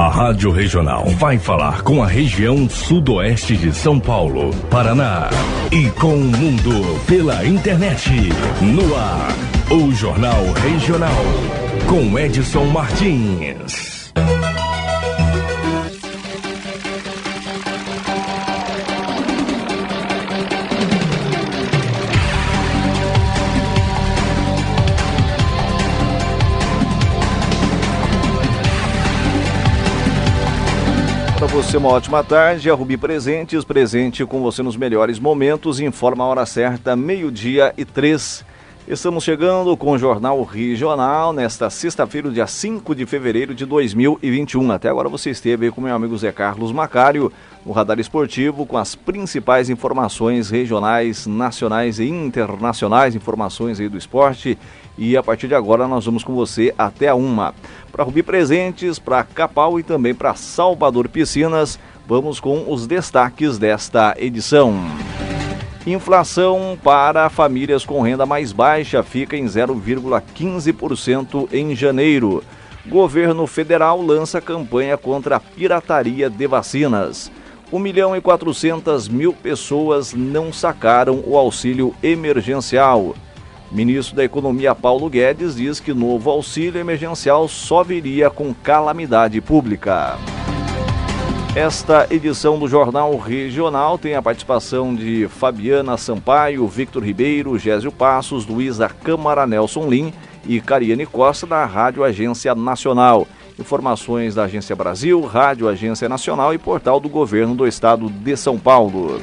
A Rádio Regional vai falar com a região sudoeste de São Paulo, Paraná e com o mundo pela internet. No ar, o Jornal Regional com Edson Martins. Você uma ótima tarde. A Rubi Presentes, presente com você nos melhores momentos. Informa a hora certa, meio-dia e três. Estamos chegando com o Jornal Regional nesta sexta-feira, dia 5 de fevereiro de 2021. Até agora você esteve com meu amigo Zé Carlos Macário no Radar Esportivo com as principais informações regionais, nacionais e internacionais, informações aí do esporte. E a partir de agora nós vamos com você até a uma para Rubi Presentes, para Capal e também para Salvador Piscinas. Vamos com os destaques desta edição. Inflação para famílias com renda mais baixa fica em 0,15% em janeiro. Governo federal lança campanha contra a pirataria de vacinas. 1 milhão e 400 mil pessoas não sacaram o auxílio emergencial. Ministro da Economia Paulo Guedes diz que novo auxílio emergencial só viria com calamidade pública. Esta edição do Jornal Regional tem a participação de Fabiana Sampaio, Victor Ribeiro, Gésio Passos, Luísa Câmara, Nelson Lim e Cariane Costa da Rádio Agência Nacional. Informações da Agência Brasil, Rádio Agência Nacional e portal do Governo do Estado de São Paulo.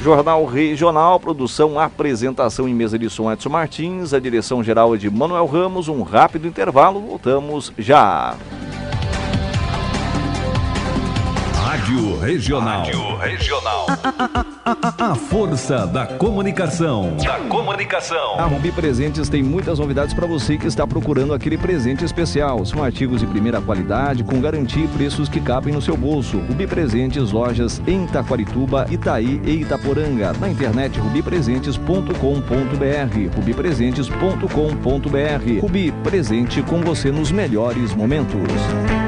Jornal Regional, produção, apresentação em mesa de som Edson Martins, a direção geral é de Manuel Ramos. Um rápido intervalo, voltamos já. Rádio Regional. Rádio Regional. A, força da comunicação. Da comunicação. A Rubi Presentes tem muitas novidades para você que está procurando aquele presente especial. São artigos de primeira qualidade, com garantia e preços que cabem no seu bolso. Rubi Presentes, lojas em Taquarituba, Itaí e Itaporanga. Na internet rubipresentes.com.br. rubipresentes.com.br. Rubi, presente com você nos melhores momentos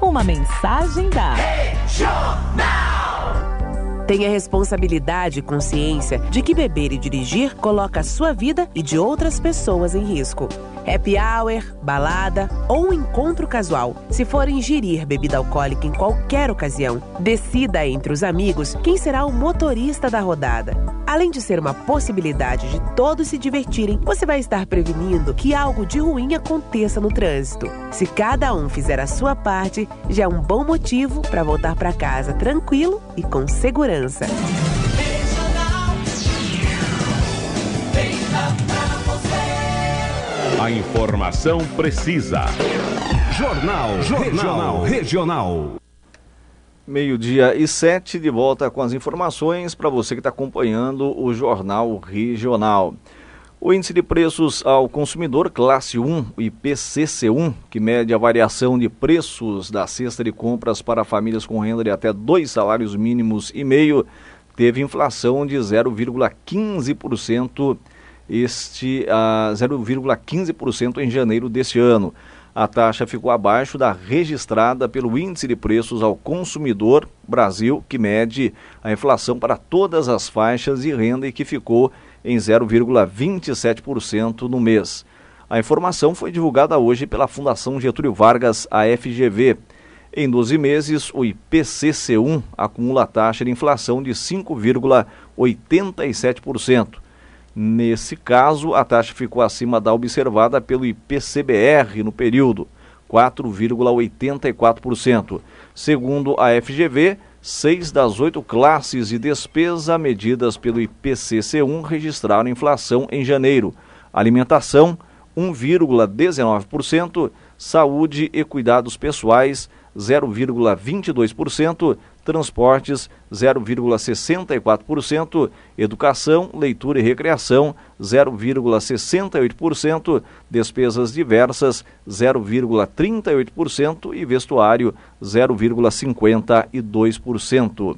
Uma mensagem da Regional. Tenha responsabilidade e consciência de que beber e dirigir coloca a sua vida e de outras pessoas em risco happy hour, balada ou um encontro casual. Se for ingerir bebida alcoólica em qualquer ocasião, decida entre os amigos quem será o motorista da rodada. Além de ser uma possibilidade de todos se divertirem, você vai estar prevenindo que algo de ruim aconteça no trânsito. Se cada um fizer a sua parte, já é um bom motivo para voltar para casa tranquilo e com segurança. A informação precisa. Jornal, Jornal Regional. Regional. Meio-dia e sete, de volta com as informações para você que está acompanhando o Jornal Regional. O índice de preços ao consumidor classe 1, o IPCC1, que mede a variação de preços da cesta de compras para famílias com renda de até dois salários mínimos e meio, teve inflação de 0,15% este a 0,15% em janeiro deste ano. A taxa ficou abaixo da registrada pelo Índice de Preços ao Consumidor Brasil, que mede a inflação para todas as faixas de renda e que ficou em 0,27% no mês. A informação foi divulgada hoje pela Fundação Getúlio Vargas, a FGV. Em 12 meses, o IPCC1 acumula taxa de inflação de 5,87%. Nesse caso, a taxa ficou acima da observada pelo IPCBR no período, 4,84%. Segundo a FGV, seis das oito classes de despesa medidas pelo IPCC1 registraram inflação em janeiro. Alimentação, 1,19%, saúde e cuidados pessoais 0,22%, transportes 0,64%, educação, leitura e recreação 0,68%, despesas diversas 0,38% e vestuário 0,52%.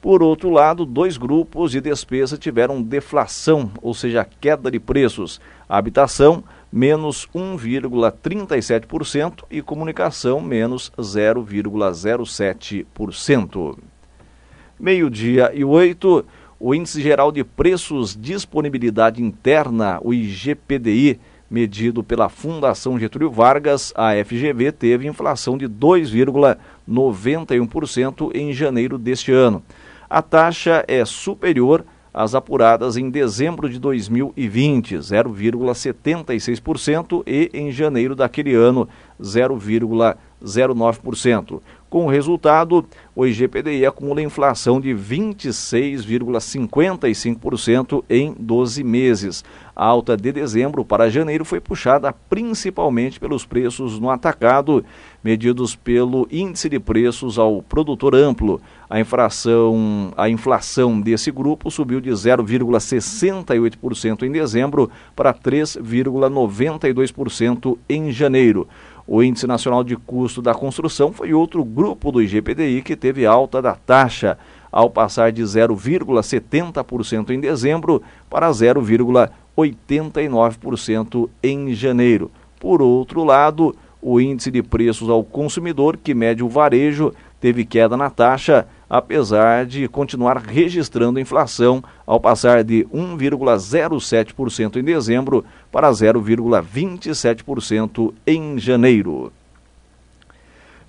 Por outro lado, dois grupos de despesa tiveram deflação, ou seja, queda de preços. Habitação menos 1,37% e comunicação menos 0,07%. Meio-dia e oito, o Índice Geral de Preços Disponibilidade Interna, o IGPDI, medido pela Fundação Getúlio Vargas, a FGV, teve inflação de 2,91% em janeiro deste ano. A taxa é superior as apuradas em dezembro de 2020, 0,76%, e em janeiro daquele ano, 0,09%. Com o resultado, o IGPDI acumula inflação de 26,55% em 12 meses. A alta de dezembro para janeiro foi puxada principalmente pelos preços no atacado, medidos pelo Índice de Preços ao Produtor Amplo. A inflação, a inflação desse grupo subiu de 0,68% em dezembro para 3,92% em janeiro. O Índice Nacional de Custo da Construção foi outro grupo do IGPDI que teve alta da taxa, ao passar de 0,70% em dezembro para 0,89% em janeiro. Por outro lado, o índice de preços ao consumidor, que mede o varejo, teve queda na taxa, apesar de continuar registrando inflação, ao passar de 1,07% em dezembro para 0,27% em janeiro.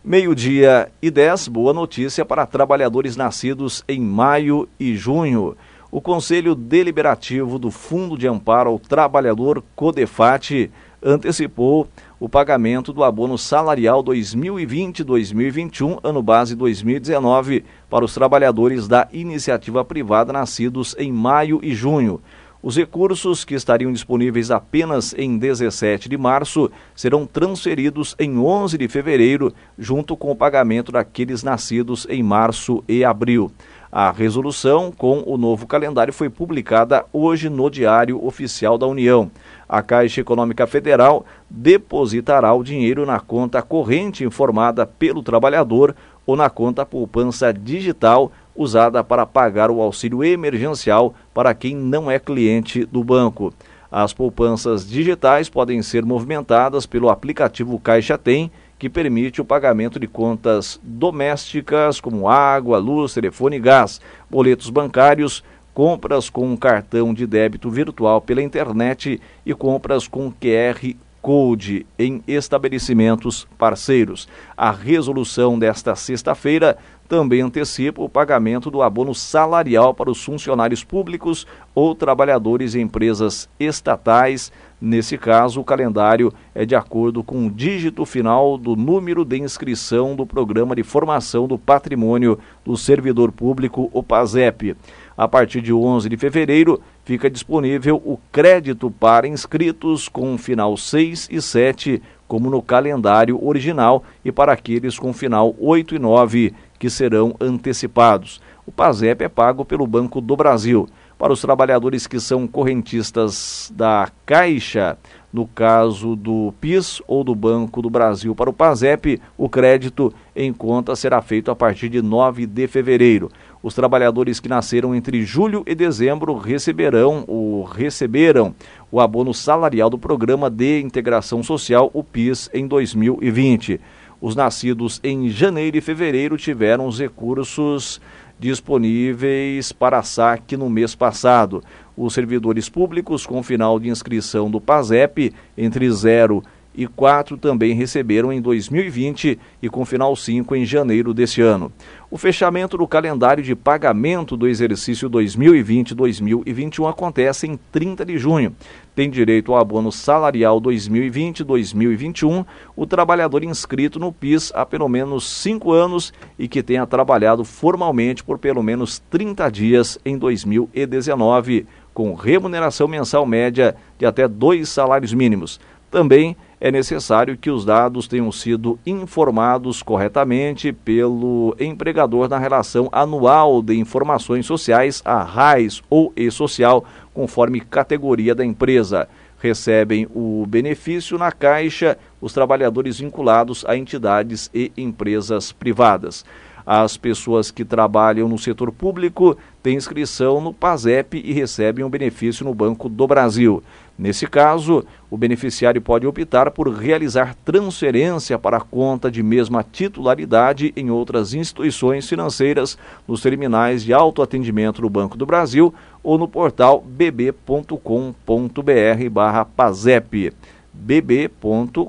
Meio-dia e 10, boa notícia para trabalhadores nascidos em maio e junho. O Conselho Deliberativo do Fundo de Amparo ao Trabalhador, CODEFAT, antecipou o pagamento do abono salarial 2020-2021, ano base 2019, para os trabalhadores da iniciativa privada nascidos em maio e junho. Os recursos, que estariam disponíveis apenas em 17 de março, serão transferidos em 11 de fevereiro, junto com o pagamento daqueles nascidos em março e abril. A resolução com o novo calendário foi publicada hoje no Diário Oficial da União. A Caixa Econômica Federal depositará o dinheiro na conta corrente informada pelo trabalhador ou na conta poupança digital usada para pagar o auxílio emergencial para quem não é cliente do banco. As poupanças digitais podem ser movimentadas pelo aplicativo Caixa Tem que permite o pagamento de contas domésticas como água, luz, telefone e gás, boletos bancários, compras com cartão de débito virtual pela internet e compras com QR Code em estabelecimentos parceiros. A resolução desta sexta-feira também antecipa o pagamento do abono salarial para os funcionários públicos ou trabalhadores em empresas estatais. Nesse caso, o calendário é de acordo com o dígito final do número de inscrição do Programa de Formação do Patrimônio do Servidor Público, o PASEP. A partir de 11 de fevereiro, fica disponível o crédito para inscritos com final 6 e 7, como no calendário original, e para aqueles com final 8 e 9 que serão antecipados. O PASEP é pago pelo Banco do Brasil. Para os trabalhadores que são correntistas da Caixa, no caso do PIS ou do Banco do Brasil para o PASEP, o crédito em conta será feito a partir de 9 de fevereiro. Os trabalhadores que nasceram entre julho e dezembro receberão ou receberam o abono salarial do Programa de Integração Social, o PIS, em 2020. Os nascidos em janeiro e fevereiro tiveram os recursos disponíveis para saque no mês passado. Os servidores públicos com final de inscrição do PASEP entre 0 e 4 também receberam em 2020 e com final 5 em janeiro deste ano. O fechamento do calendário de pagamento do exercício 2020-2021 acontece em 30 de junho. Tem direito ao abono salarial 2020-2021 o trabalhador inscrito no PIS há pelo menos 5 anos e que tenha trabalhado formalmente por pelo menos 30 dias em 2019, com remuneração mensal média de até dois salários mínimos. Também é necessário que os dados tenham sido informados corretamente pelo empregador na relação anual de informações sociais, a RAIS ou E-Social, conforme categoria da empresa. Recebem o benefício na Caixa os trabalhadores vinculados a entidades e empresas privadas. As pessoas que trabalham no setor público têm inscrição no PASEP e recebem um benefício no Banco do Brasil. Nesse caso, o beneficiário pode optar por realizar transferência para a conta de mesma titularidade em outras instituições financeiras, nos terminais de autoatendimento do Banco do Brasil ou no portal bb.com.br/pasep bb.com.br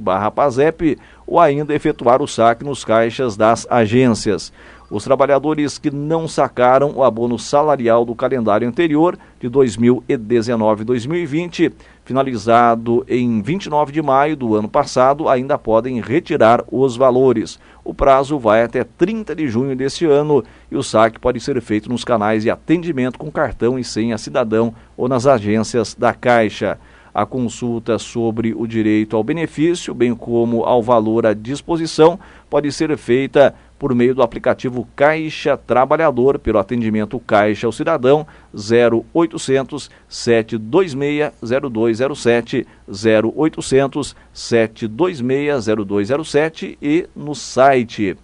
barra PASEP ou ainda efetuar o saque nos caixas das agências. Os trabalhadores que não sacaram o abono salarial do calendário anterior de 2019-2020, finalizado em 29 de maio do ano passado, ainda podem retirar os valores. O prazo vai até 30 de junho deste ano e o saque pode ser feito nos canais de atendimento com cartão e senha cidadão ou nas agências da Caixa. A consulta sobre o direito ao benefício, bem como ao valor à disposição, pode ser feita por meio do aplicativo Caixa Trabalhador, pelo atendimento Caixa ao Cidadão 0800 726 0207 0800 726 0207 e no site.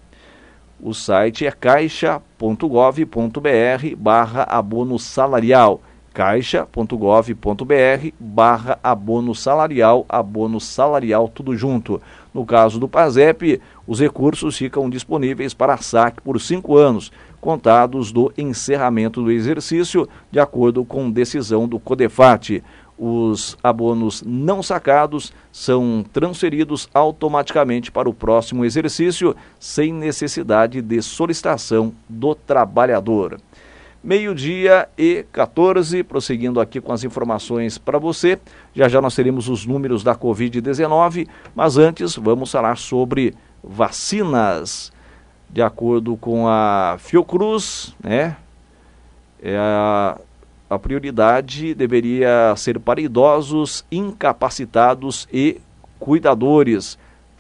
O site é caixa.gov.br barra abono salarial caixa.gov.br barra abono salarial, abono salarial tudo junto. No caso do PASEP, os recursos ficam disponíveis para saque por cinco anos, contados do encerramento do exercício, de acordo com decisão do CODEFAT. Os abonos não sacados são transferidos automaticamente para o próximo exercício, sem necessidade de solicitação do trabalhador. Meio-dia e 14, prosseguindo aqui com as informações para você. Já já nós teremos os números da Covid-19, mas antes vamos falar sobre vacinas. De acordo com a Fiocruz, né, é a, a prioridade deveria ser para idosos incapacitados e cuidadores.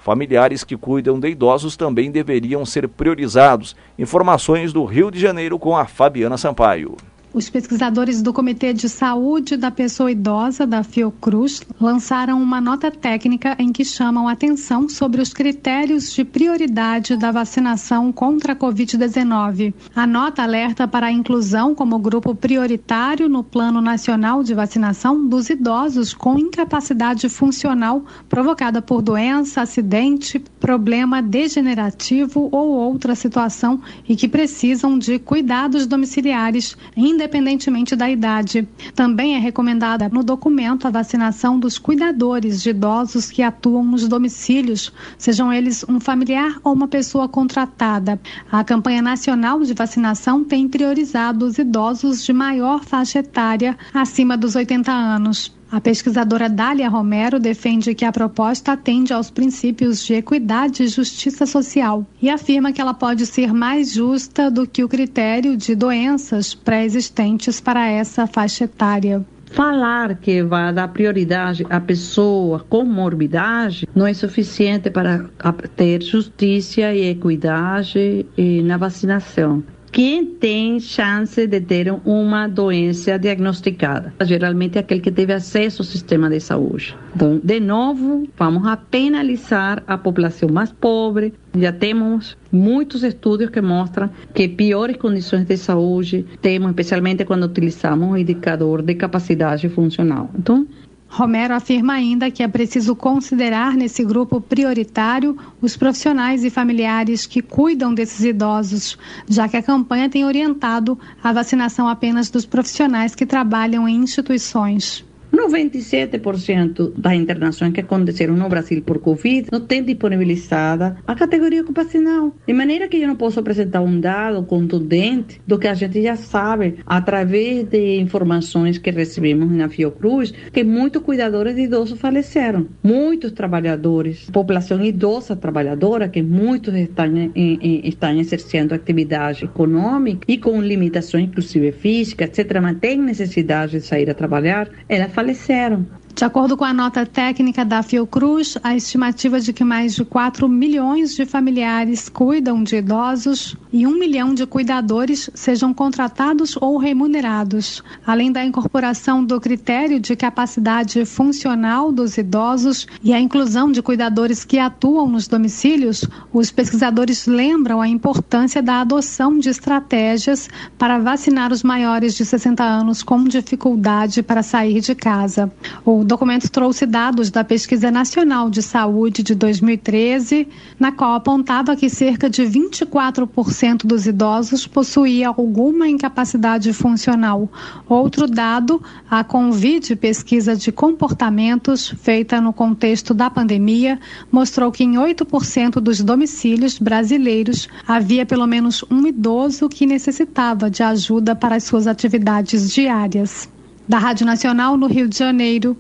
Familiares que cuidam de idosos também deveriam ser priorizados. Informações do Rio de Janeiro com a Fabiana Sampaio. Os pesquisadores do Comitê de Saúde da Pessoa Idosa da Fiocruz lançaram uma nota técnica em que chamam atenção sobre os critérios de prioridade da vacinação contra a Covid-19. A nota alerta para a inclusão como grupo prioritário no Plano Nacional de Vacinação dos idosos com incapacidade funcional provocada por doença, acidente, problema degenerativo ou outra situação e que precisam de cuidados domiciliares, independentemente da idade. Também é recomendada no documento a vacinação dos cuidadores de idosos que atuam nos domicílios, sejam eles um familiar ou uma pessoa contratada. A campanha nacional de vacinação tem priorizado os idosos de maior faixa etária, acima dos 80 anos. A pesquisadora Dália Romero defende que a proposta atende aos princípios de equidade e justiça social e afirma que ela pode ser mais justa do que o critério de doenças pré-existentes para essa faixa etária. Falar que vai dar prioridade à pessoa com morbidade não é suficiente para ter justiça e equidade na vacinação quem tem chance de ter uma doença diagnosticada. Geralmente aquele que teve acesso ao sistema de saúde. Então, de novo, vamos a penalizar a população mais pobre. Já temos muitos estudos que mostram que piores condições de saúde temos, especialmente quando utilizamos o indicador de capacidade funcional. Então, Romero afirma ainda que é preciso considerar nesse grupo prioritário os profissionais e familiares que cuidam desses idosos, já que a campanha tem orientado a vacinação apenas dos profissionais que trabalham em instituições. 97% das internações que aconteceram no Brasil por Covid não tem disponibilizada a categoria ocupacional. De maneira que eu não posso apresentar um dado contundente do que a gente já sabe através de informações que recebemos na Fiocruz, que muitos cuidadores de idosos faleceram. Muitos trabalhadores, população idosa trabalhadora, que muitos estão, em, em, estão exercendo atividade econômica e com limitações, inclusive físicas, etc., mas têm necessidade de sair a trabalhar, ela faleceram. De acordo com a nota técnica da Fiocruz, a estimativa de que mais de 4 milhões de familiares cuidam de idosos e 1 milhão de cuidadores sejam contratados ou remunerados. Além da incorporação do critério de capacidade funcional dos idosos e a inclusão de cuidadores que atuam nos domicílios, os pesquisadores lembram a importância da adoção de estratégias para vacinar os maiores de 60 anos com dificuldade para sair de casa. O documento trouxe dados da Pesquisa Nacional de Saúde de 2013, na qual apontava que cerca de 24% dos idosos possuía alguma incapacidade funcional. Outro dado, a Convide Pesquisa de Comportamentos, feita no contexto da pandemia, mostrou que em 8% dos domicílios brasileiros havia pelo menos um idoso que necessitava de ajuda para as suas atividades diárias. Da Rádio Nacional no Rio de Janeiro,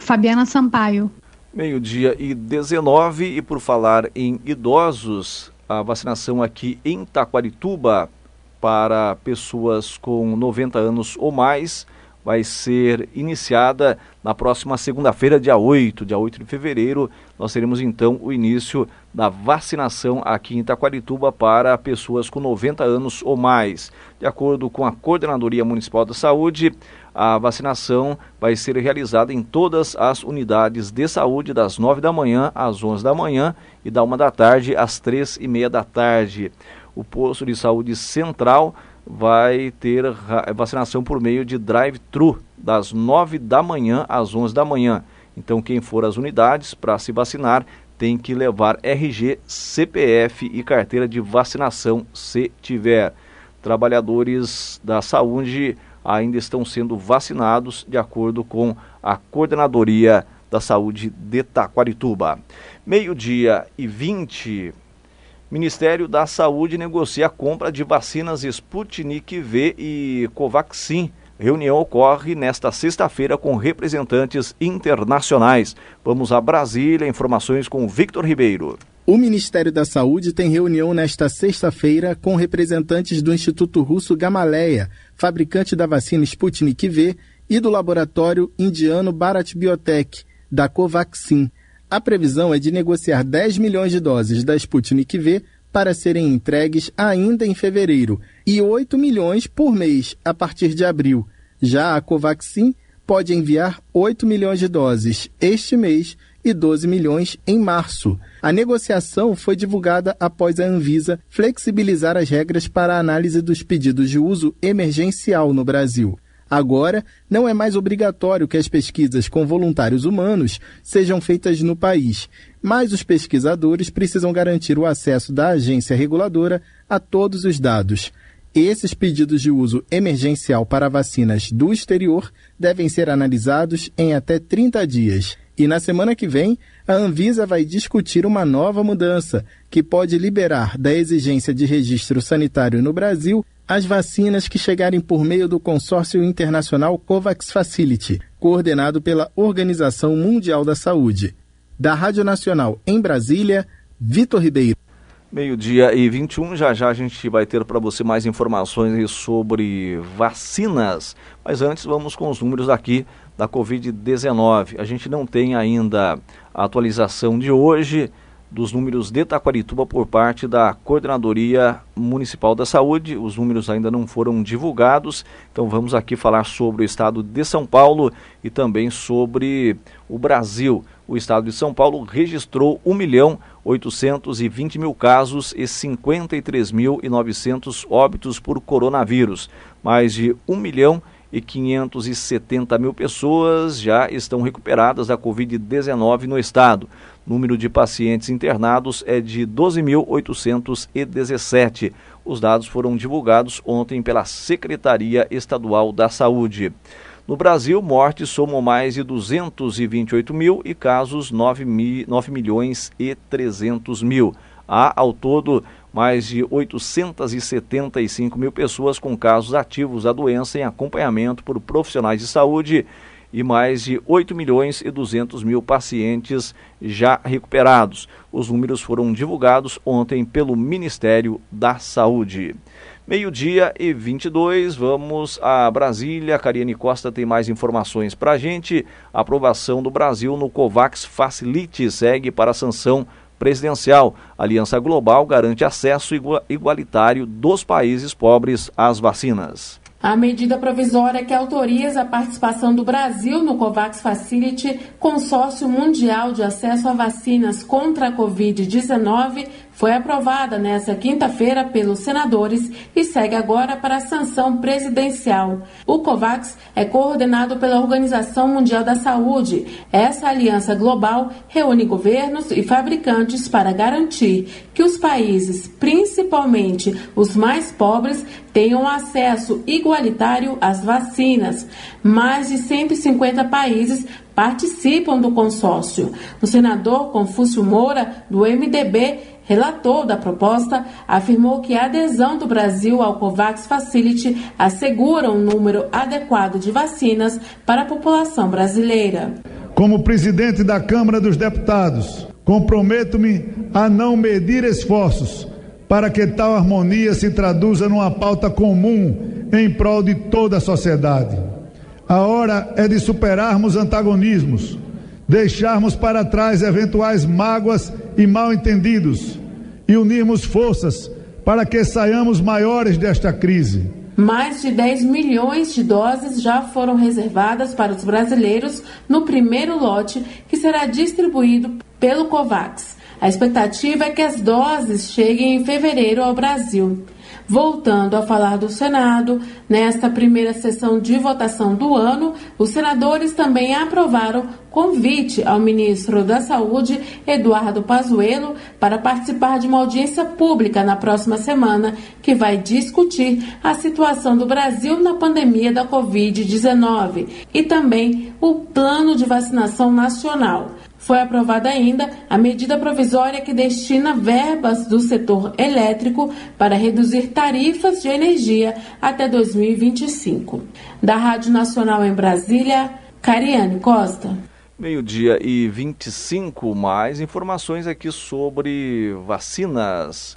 Fabiana Sampaio. Meio-dia e 19, e por falar em idosos, a vacinação aqui em Taquarituba para pessoas com 90 anos ou mais vai ser iniciada na próxima segunda-feira, dia 8, dia 8 de fevereiro. Nós teremos então o início da vacinação aqui em Itaquarituba para pessoas com 90 anos ou mais. De acordo com a Coordenadoria Municipal da Saúde, a vacinação vai ser realizada em todas as unidades de saúde das 9 da manhã às 11 da manhã e da 1 da tarde às 3 e meia da tarde. O posto de saúde central vai ter vacinação por meio de drive-thru das 9 da manhã às 11 da manhã. Então, quem for às unidades para se vacinar tem que levar RG, CPF e carteira de vacinação se tiver. Trabalhadores da saúde ainda estão sendo vacinados de acordo com a Coordenadoria da Saúde de Taquarituba. Meio-dia e 20. Ministério da Saúde negocia a compra de vacinas Sputnik V e Covaxin. Reunião ocorre nesta sexta-feira com representantes internacionais. Vamos a Brasília, informações com Victor Ribeiro. O Ministério da Saúde tem reunião nesta sexta-feira com representantes do Instituto Russo Gamaleya, fabricante da vacina Sputnik V, e do laboratório indiano Bharat Biotech, da Covaxin. A previsão é de negociar 10 milhões de doses da Sputnik V para serem entregues ainda em fevereiro e 8 milhões por mês a partir de abril. Já a Covaxin pode enviar 8 milhões de doses este mês e 12 milhões em março. A negociação foi divulgada após a Anvisa flexibilizar as regras para a análise dos pedidos de uso emergencial no Brasil. Agora, não é mais obrigatório que as pesquisas com voluntários humanos sejam feitas no país, mas os pesquisadores precisam garantir o acesso da agência reguladora a todos os dados. Esses pedidos de uso emergencial para vacinas do exterior devem ser analisados em até 30 dias. E na semana que vem, a Anvisa vai discutir uma nova mudança que pode liberar da exigência de registro sanitário no Brasil as vacinas que chegarem por meio do consórcio internacional COVAX Facility, coordenado pela Organização Mundial da Saúde. Da Rádio Nacional em Brasília, Vitor Ribeiro. Meio-dia e 21, já já a gente vai ter para você mais informações sobre vacinas. Mas antes, vamos com os números aqui da Covid-19. A gente não tem ainda a atualização de hoje dos números de Taquarituba por parte da Coordenadoria Municipal da Saúde. Os números ainda não foram divulgados, então vamos aqui falar sobre o estado de São Paulo e também sobre o Brasil. O estado de São Paulo registrou 1 milhão 820 mil casos e 53.900 óbitos por coronavírus. Mais de 1 milhão e 570 mil pessoas já estão recuperadas da Covid-19 no estado. Número de pacientes internados é de 12.817. Os dados foram divulgados ontem pela Secretaria Estadual da Saúde. No Brasil, mortes somam mais de 228 mil e casos 9, mil, 9 milhões e 300 mil. Há, ao todo, mais de 875 mil pessoas com casos ativos da doença em acompanhamento por profissionais de saúde e mais de 8 milhões e 200 mil pacientes já recuperados. Os números foram divulgados ontem pelo Ministério da Saúde. Meio-dia e 22, vamos a Brasília. Cariane Costa tem mais informações para a gente. A aprovação do Brasil no COVAX Facilite segue para a sanção presidencial. Aliança Global garante acesso igualitário dos países pobres às vacinas. A medida provisória que autoriza a participação do Brasil no COVAX Facility, consórcio mundial de acesso a vacinas contra a Covid-19, foi aprovada nesta quinta-feira pelos senadores e segue agora para a sanção presidencial. O COVAX é coordenado pela Organização Mundial da Saúde. Essa aliança global reúne governos e fabricantes para garantir que os países, principalmente os mais pobres, tenham acesso igualitário às vacinas. Mais de 150 países participam do consórcio. O senador Confúcio Moura, do MDB, relator da proposta, afirmou que a adesão do Brasil ao COVAX Facility assegura um número adequado de vacinas para a população brasileira. Como presidente da Câmara dos Deputados, comprometo-me a não medir esforços para que tal harmonia se traduza numa pauta comum em prol de toda a sociedade. A hora é de superarmos antagonismos, deixarmos para trás eventuais mágoas e mal entendidos e unirmos forças para que saiamos maiores desta crise. Mais de 10 milhões de doses já foram reservadas para os brasileiros no primeiro lote que será distribuído pelo COVAX. A expectativa é que as doses cheguem em fevereiro ao Brasil. Voltando a falar do Senado, nesta primeira sessão de votação do ano, os senadores também aprovaram convite ao ministro da Saúde, Eduardo Pazuello, para participar de uma audiência pública na próxima semana, que vai discutir a situação do Brasil na pandemia da Covid-19 e também o plano de vacinação nacional. Foi aprovada ainda a medida provisória que destina verbas do setor elétrico para reduzir tarifas de energia até 2025. Da Rádio Nacional em Brasília, Cariane Costa. Meio-dia e 25, mais informações aqui sobre vacinas.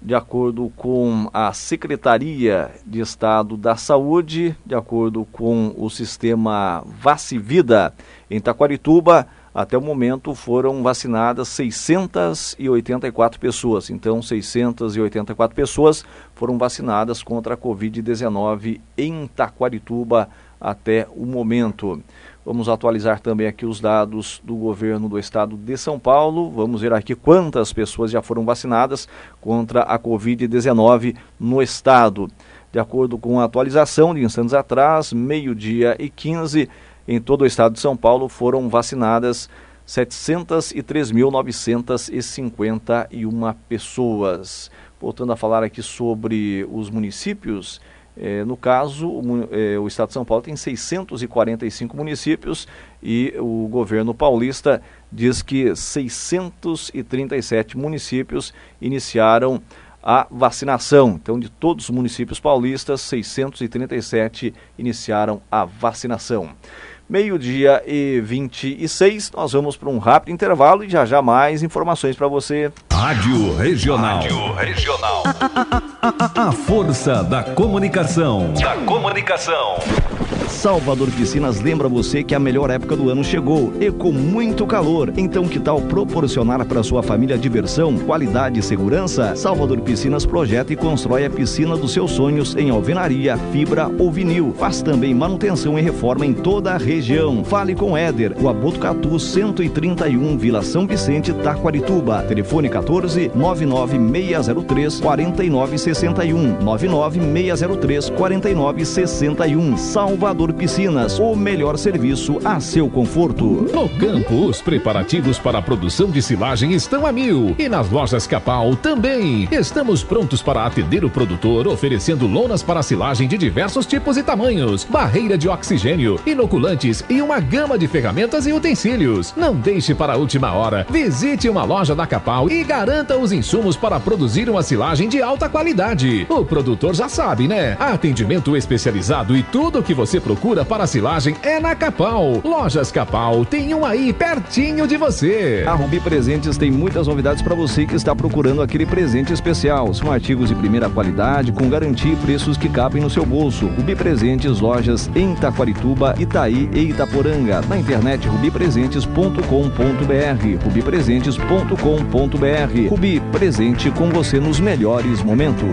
De acordo com a Secretaria de Estado da Saúde, de acordo com o sistema Vacivida, em Taquarituba, até o momento foram vacinadas 684 pessoas. Então, 684 pessoas foram vacinadas contra a Covid-19 em Taquarituba até o momento. Vamos atualizar também aqui os dados do governo do estado de São Paulo. Vamos ver aqui quantas pessoas já foram vacinadas contra a Covid-19 no estado. De acordo com a atualização de instantes atrás, meio-dia e 15 em todo o estado de São Paulo foram vacinadas 703.951 pessoas. Voltando a falar aqui sobre os municípios, eh, no caso, o, eh, o, estado de São Paulo tem 645 municípios e o governo paulista diz que 637 municípios iniciaram a vacinação. Então, de todos os municípios paulistas, 637 iniciaram a vacinação. Meio-dia e 26, nós vamos para um rápido intervalo e já já mais informações para você. Rádio Regional. Rádio Regional. A, a força da comunicação. Da comunicação. Salvador Piscinas lembra você que a melhor época do ano chegou e com muito calor. Então, que tal proporcionar para sua família diversão, qualidade e segurança? Salvador Piscinas projeta e constrói a piscina dos seus sonhos em alvenaria, fibra ou vinil. Faz também manutenção e reforma em toda a região. Fale com Éder, o Abotucatu 131, Vila São Vicente, Taquarituba. Telefone 14 99603 4961 99603 4961. Salvador Piscinas, o melhor serviço a seu conforto. No campo, os preparativos para a produção de silagem estão a mil. E nas lojas Capal também. Estamos prontos para atender o produtor, oferecendo lonas para silagem de diversos tipos e tamanhos, barreira de oxigênio, inoculantes e uma gama de ferramentas e utensílios. Não deixe para a última hora. Visite uma loja da Capal e garanta os insumos para produzir uma silagem de alta qualidade. O produtor já sabe, né? Atendimento especializado e tudo o que você procura para silagem é na Capal. Lojas Capal, tem um aí pertinho de você. A Rubi Presentes tem muitas novidades para você que está procurando aquele presente especial. São artigos de primeira qualidade, com garantia e preços que cabem no seu bolso. Rubi Presentes, lojas em Taquarituba, Itaí e Itaporanga. Na internet rubipresentes.com.br. rubipresentes.com.br. Rubi, presente com você nos melhores momentos.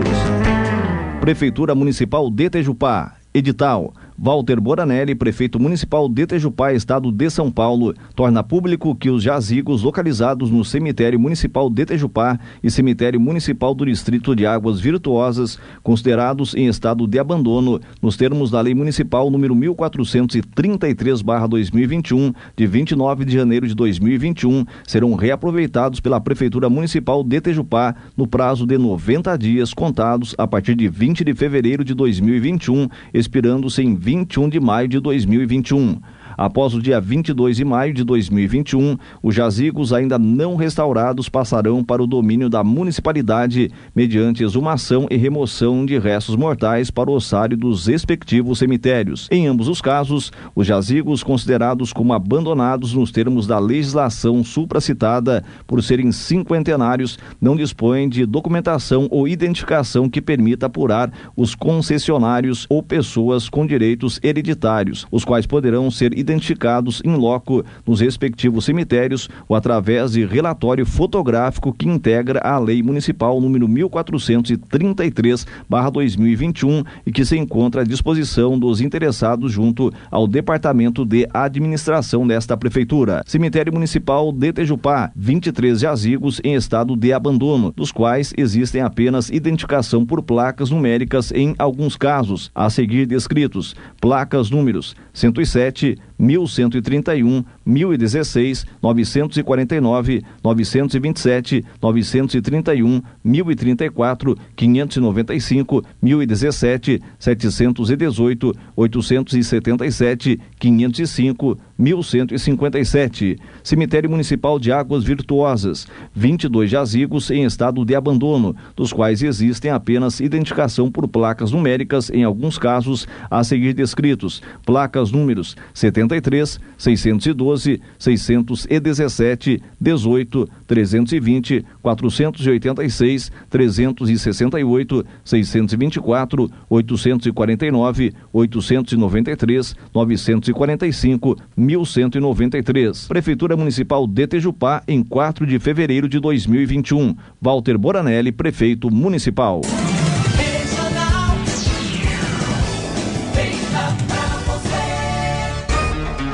Prefeitura Municipal de Tejupá. Edital Walter Boranelli, prefeito municipal de Tejupá, estado de São Paulo, torna público que os jazigos localizados no cemitério municipal de Tejupá e cemitério municipal do distrito de Águas Virtuosas, considerados em estado de abandono, nos termos da lei municipal número 1433/2021, de 29 de janeiro de 2021, serão reaproveitados pela prefeitura municipal de Tejupá no prazo de 90 dias contados a partir de 20 de fevereiro de 2021, expirando-se em 20 21 de maio de 2021. Após o dia 22 de maio de 2021, os jazigos ainda não restaurados passarão para o domínio da municipalidade mediante exumação e remoção de restos mortais para o ossário dos respectivos cemitérios. Em ambos os casos, os jazigos considerados como abandonados nos termos da legislação supracitada por serem cinquentenários não dispõem de documentação ou identificação que permita apurar os concessionários ou pessoas com direitos hereditários, os quais poderão ser identificados identificados em loco nos respectivos cemitérios ou através de relatório fotográfico que integra a Lei Municipal número 1433/2021 e que se encontra à disposição dos interessados junto ao Departamento de Administração desta prefeitura. Cemitério Municipal de Tejupá, 23 jazigos em estado de abandono, dos quais existem apenas identificação por placas numéricas em alguns casos, a seguir descritos: placas números 107 1131, 1016, 949, 927, 931, 1034, 595, 1017, 718, 877, 505, 1157. Cemitério Municipal de Águas Virtuosas, 22 jazigos em estado de abandono, dos quais existem apenas identificação por placas numéricas em alguns casos a seguir descritos. Placas números 73, 612, 617, 18, 320, 486, 368, 624, 849, 893, 945, 1193. Prefeitura Municipal de Tejupá, em 4 de fevereiro de 2021. Walter Boranelli, prefeito municipal.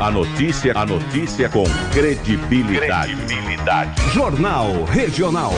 A notícia, a notícia com credibilidade. credibilidade. Jornal Regional.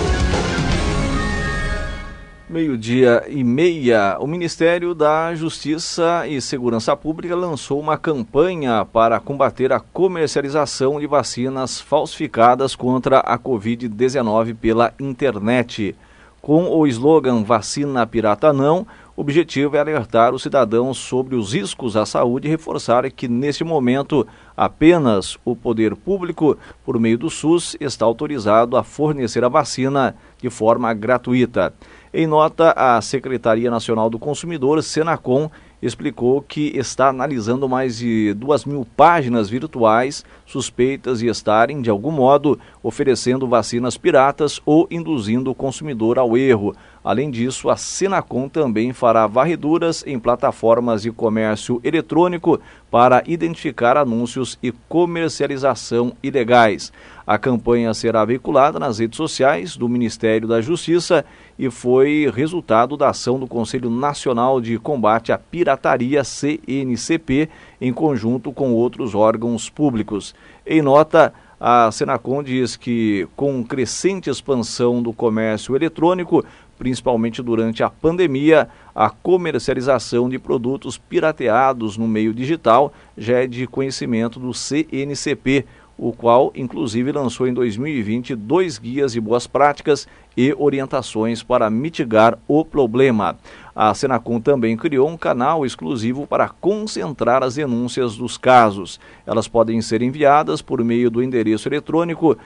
Meio-dia e meia, o Ministério da Justiça e Segurança Pública lançou uma campanha para combater a comercialização de vacinas falsificadas contra a Covid-19 pela internet. Com o slogan Vacina Pirata Não, o objetivo é alertar os cidadãos sobre os riscos à saúde e reforçar que, neste momento, apenas o poder público, por meio do SUS, está autorizado a fornecer a vacina de forma gratuita. Em nota, a Secretaria Nacional do Consumidor, Senacom, explicou que está analisando mais de duas mil páginas virtuais suspeitas de estarem, de algum modo, oferecendo vacinas piratas ou induzindo o consumidor ao erro. Além disso, a Senacom também fará varreduras em plataformas de comércio eletrônico para identificar anúncios e comercialização ilegais. A campanha será veiculada nas redes sociais do Ministério da Justiça e foi resultado da ação do Conselho Nacional de Combate à Pirataria, CNCP, em conjunto com outros órgãos públicos. Em nota, a Senacom diz que, com crescente expansão do comércio eletrônico, principalmente durante a pandemia, a comercialização de produtos pirateados no meio digital já é de conhecimento do CNCP, o qual inclusive lançou em 2020 dois guias de boas práticas e orientações para mitigar o problema. A Senacom também criou um canal exclusivo para concentrar as denúncias dos casos. Elas podem ser enviadas por meio do endereço eletrônico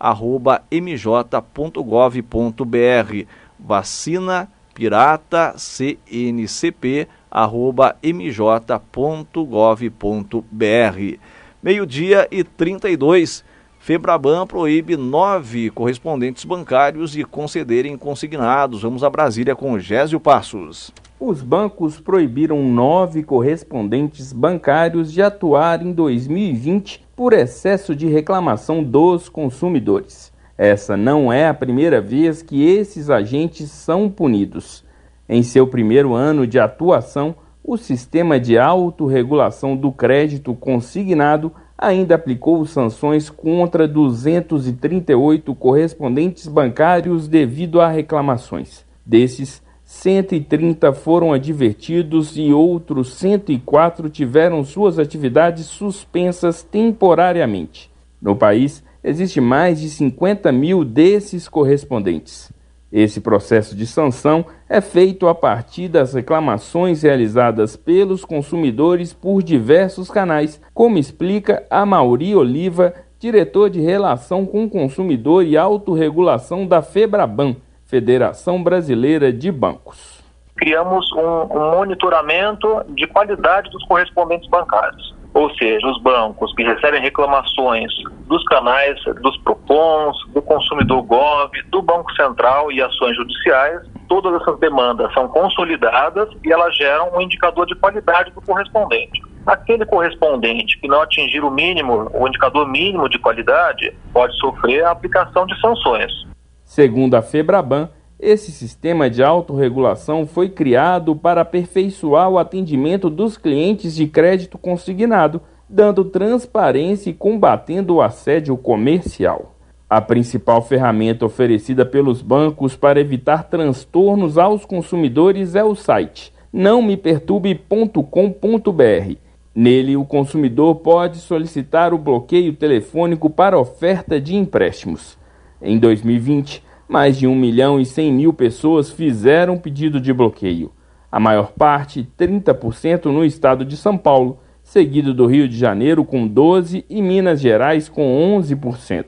vacinapiratacncp@mj.gov.br. Vacina piratacncp.mj.gov.br. Meio-dia e 32. Febraban proíbe nove correspondentes bancários de concederem consignados. Vamos a Brasília com Gésio Passos. Os bancos proibiram nove correspondentes bancários de atuar em 2020 por excesso de reclamação dos consumidores. Essa não é a primeira vez que esses agentes são punidos. Em seu primeiro ano de atuação, o sistema de autorregulação do crédito consignado ainda aplicou sanções contra 238 correspondentes bancários devido a reclamações. Desses, 130 foram advertidos e outros 104 tiveram suas atividades suspensas temporariamente. No país, existe mais de 50 mil desses correspondentes. Esse processo de sanção é feito a partir das reclamações realizadas pelos consumidores por diversos canais, como explica a Mauri Oliva, diretor de Relação com o Consumidor e Autorregulação da Febraban, Federação Brasileira de Bancos. Criamos um, um monitoramento de qualidade dos correspondentes bancários ou seja, os bancos que recebem reclamações dos canais dos PROCONs, do consumidor Gov, do Banco Central e ações judiciais, todas essas demandas são consolidadas e elas geram um indicador de qualidade do correspondente. Aquele correspondente que não atingir o mínimo, o indicador mínimo de qualidade, pode sofrer a aplicação de sanções. Segundo a Febraban, esse sistema de autorregulação foi criado para aperfeiçoar o atendimento dos clientes de crédito consignado, dando transparência e combatendo o assédio comercial. A principal ferramenta oferecida pelos bancos para evitar transtornos aos consumidores é o site nãomeperturbe.com.br. Nele, o consumidor pode solicitar o bloqueio telefônico para oferta de empréstimos. Em 2020, mais de 1 milhão e 100 mil pessoas fizeram pedido de bloqueio. A maior parte, 30%, no estado de São Paulo, seguido do Rio de Janeiro com 12% e Minas Gerais com 11%.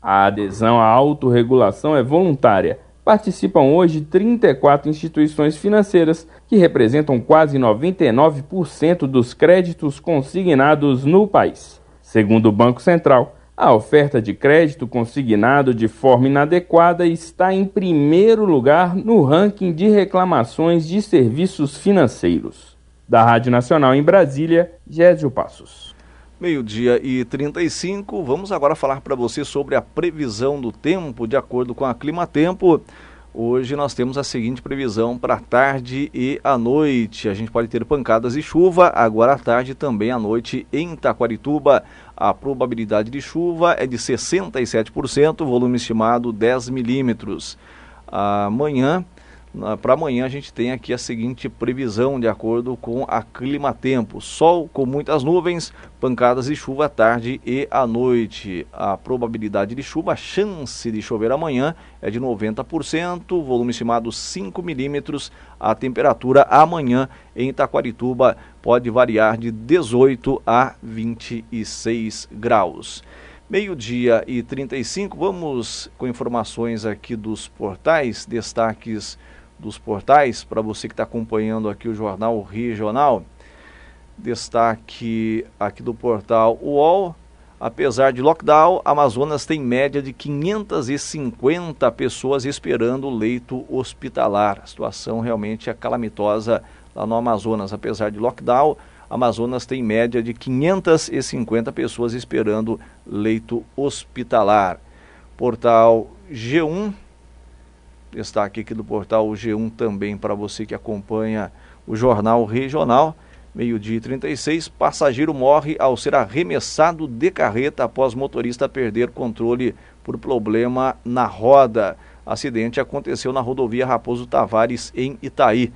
A adesão à autorregulação é voluntária. Participam hoje 34 instituições financeiras, que representam quase 99% dos créditos consignados no país. Segundo o Banco Central, a oferta de crédito consignado de forma inadequada está em primeiro lugar no ranking de reclamações de serviços financeiros. Da Rádio Nacional em Brasília, Gésio Passos. Meio-dia e 35, vamos agora falar para você sobre a previsão do tempo de acordo com a Clima Tempo. Hoje nós temos a seguinte previsão para a tarde e à noite. A gente pode ter pancadas de chuva agora à tarde e também à noite em Taquarituba. A probabilidade de chuva é de 67%, volume estimado 10 milímetros. Amanhã para amanhã a gente tem aqui a seguinte previsão de acordo com a Clima Tempo: sol com muitas nuvens, pancadas de chuva à tarde e à noite. A probabilidade de chuva, a chance de chover amanhã é de 90%, volume estimado 5 milímetros. A temperatura amanhã em Itaquarituba pode variar de 18 a 26 graus. Meio-dia e 35, vamos com informações aqui dos portais, destaques dos portais, para você que está acompanhando aqui o Jornal Regional. Destaque aqui do portal UOL. Apesar de lockdown, Amazonas tem média de 550 pessoas esperando leito hospitalar. A situação realmente é calamitosa lá no Amazonas. Apesar de lockdown, Amazonas tem média de 550 pessoas esperando leito hospitalar. Portal G1 Destaque aqui do portal G1 também para você que acompanha o jornal regional. Meio-dia 36, passageiro morre ao ser arremessado de carreta após motorista perder controle por problema na roda. Acidente aconteceu na rodovia Raposo Tavares, em Itaí.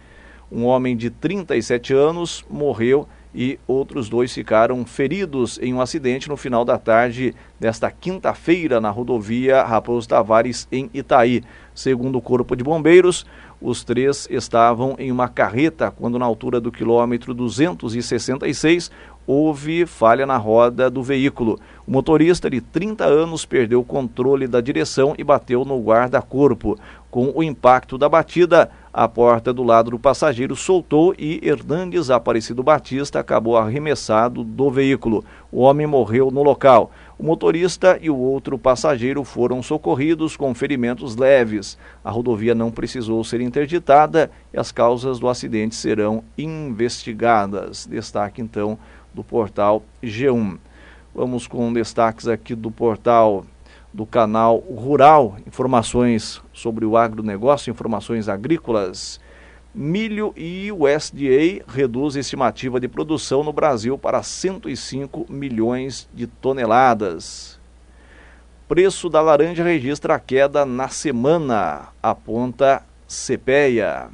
Um homem de 37 anos morreu e outros dois ficaram feridos em um acidente no final da tarde desta quinta-feira na rodovia Raposo Tavares, em Itaí. Segundo o Corpo de Bombeiros, os três estavam em uma carreta quando, na altura do quilômetro 266, houve falha na roda do veículo. O motorista de 30 anos perdeu o controle da direção e bateu no guarda-corpo. Com o impacto da batida, a porta do lado do passageiro soltou e Hernandes Aparecido Batista acabou arremessado do veículo. O homem morreu no local. O motorista e o outro passageiro foram socorridos com ferimentos leves. A rodovia não precisou ser interditada e as causas do acidente serão investigadas. Destaque então do portal G1. Vamos com destaques aqui do portal do canal Rural, informações sobre o agronegócio, informações agrícolas. Milho e USDA reduz estimativa de produção no Brasil para 105 milhões de toneladas. Preço da laranja registra queda na semana, aponta CPEA.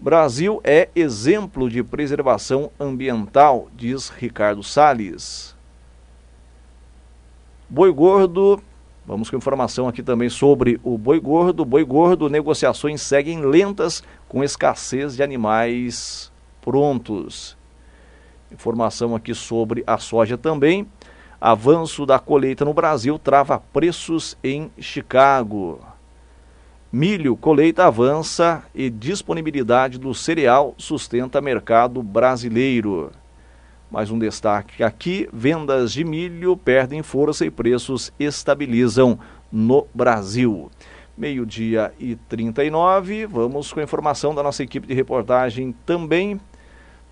Brasil é exemplo de preservação ambiental, diz Ricardo Salles. Boi gordo, vamos com informação aqui também sobre o boi gordo. Boi gordo, negociações seguem lentas com escassez de animais prontos. Informação aqui sobre a soja também. Avanço da colheita no Brasil trava preços em Chicago. Milho, colheita avança e disponibilidade do cereal sustenta mercado brasileiro. Mais um destaque aqui: vendas de milho perdem força e preços estabilizam no Brasil. Meio-dia e 39. Vamos com a informação da nossa equipe de reportagem também.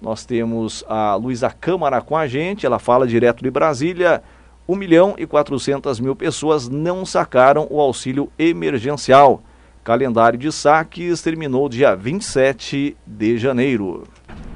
Nós temos a Luísa Câmara com a gente, ela fala direto de Brasília. 1 milhão e 400 mil pessoas não sacaram o auxílio emergencial. Calendário de saques terminou dia 27 de janeiro.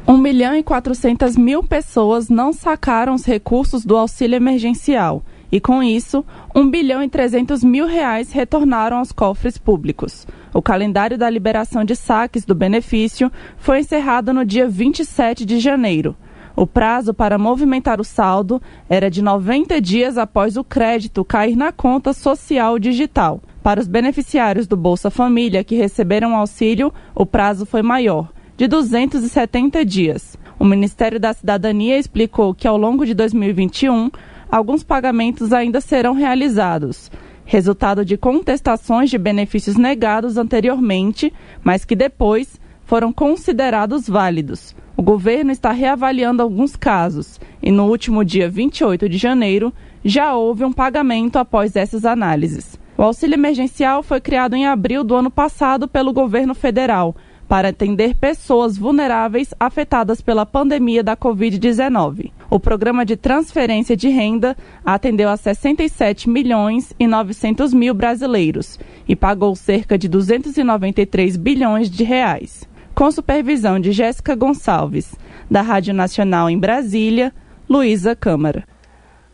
1 milhão e 400 mil pessoas não sacaram os recursos do auxílio emergencial e, com isso, 1 bilhão e 300 mil reais retornaram aos cofres públicos. O calendário da liberação de saques do benefício foi encerrado no dia 27 de janeiro. O prazo para movimentar o saldo era de 90 dias após o crédito cair na conta social digital. Para os beneficiários do Bolsa Família que receberam auxílio, o prazo foi maior de 270 dias. O Ministério da Cidadania explicou que ao longo de 2021, alguns pagamentos ainda serão realizados, resultado de contestações de benefícios negados anteriormente, mas que depois foram considerados válidos. O governo está reavaliando alguns casos e no último dia 28 de janeiro já houve um pagamento após essas análises. O auxílio emergencial foi criado em abril do ano passado pelo governo federal para atender pessoas vulneráveis afetadas pela pandemia da Covid-19. O programa de transferência de renda atendeu a 67 milhões e 900 mil brasileiros e pagou cerca de 293 bilhões de reais. Com supervisão de Jéssica Gonçalves, da Rádio Nacional em Brasília, Luísa Câmara.